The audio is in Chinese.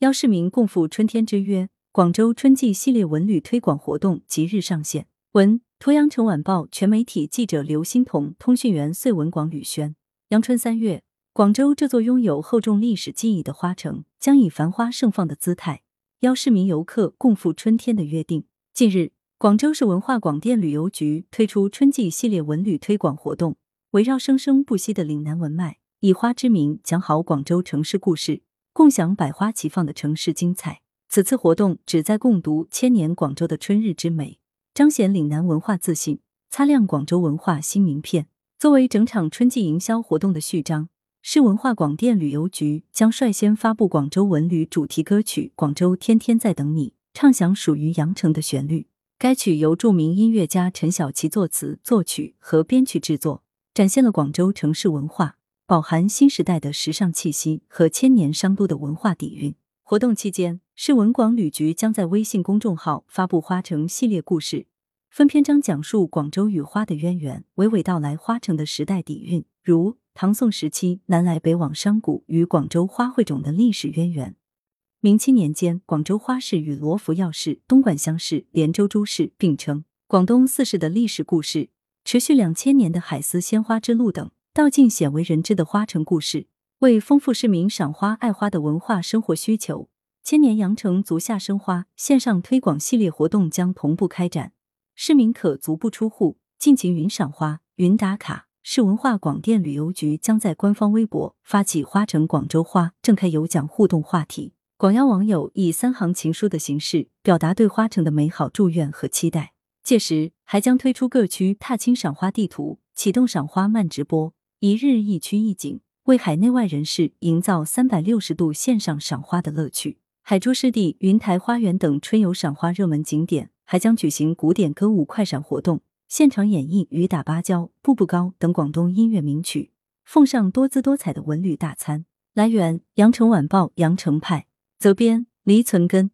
邀市民共赴春天之约，广州春季系列文旅推广活动即日上线。文：图阳城晚报全媒体记者刘欣彤，通讯员穗文广吕轩。阳春三月，广州这座拥有厚重历史记忆的花城，将以繁花盛放的姿态，邀市民游客共赴春天的约定。近日，广州市文化广电旅游局推出春季系列文旅推广活动，围绕生生不息的岭南文脉，以花之名讲好广州城市故事，共享百花齐放的城市精彩。此次活动旨在共读千年广州的春日之美。彰显岭南文化自信，擦亮广州文化新名片。作为整场春季营销活动的序章，市文化广电旅游局将率先发布广州文旅主题歌曲《广州天天在等你》，唱响属于羊城的旋律。该曲由著名音乐家陈小奇作词、作曲和编曲制作，展现了广州城市文化，饱含新时代的时尚气息和千年商都的文化底蕴。活动期间，市文广旅局将在微信公众号发布花城系列故事，分篇章讲述广州与花的渊源，娓娓道来花城的时代底蕴，如唐宋时期南来北往商贾与广州花卉种的历史渊源；明清年间，广州花市与罗浮药市、东莞乡市、连州株市并称广东四市的历史故事；持续两千年的海丝鲜花之路等，道尽鲜为人知的花城故事。为丰富市民赏花爱花的文化生活需求，千年羊城足下生花线上推广系列活动将同步开展，市民可足不出户尽情云赏花、云打卡。市文化广电旅游局将在官方微博发起“花城广州花正开有奖”互动话题，广邀网友以三行情书的形式表达对花城的美好祝愿和期待。届时还将推出各区踏青赏花地图，启动赏花慢直播，一日一区一景。为海内外人士营造三百六十度线上赏花的乐趣，海珠湿地、云台花园等春游赏花热门景点还将举行古典歌舞快闪活动，现场演绎《雨打芭蕉》《步步高》等广东音乐名曲，奉上多姿多彩的文旅大餐。来源：羊城晚报羊城派，责编：黎存根。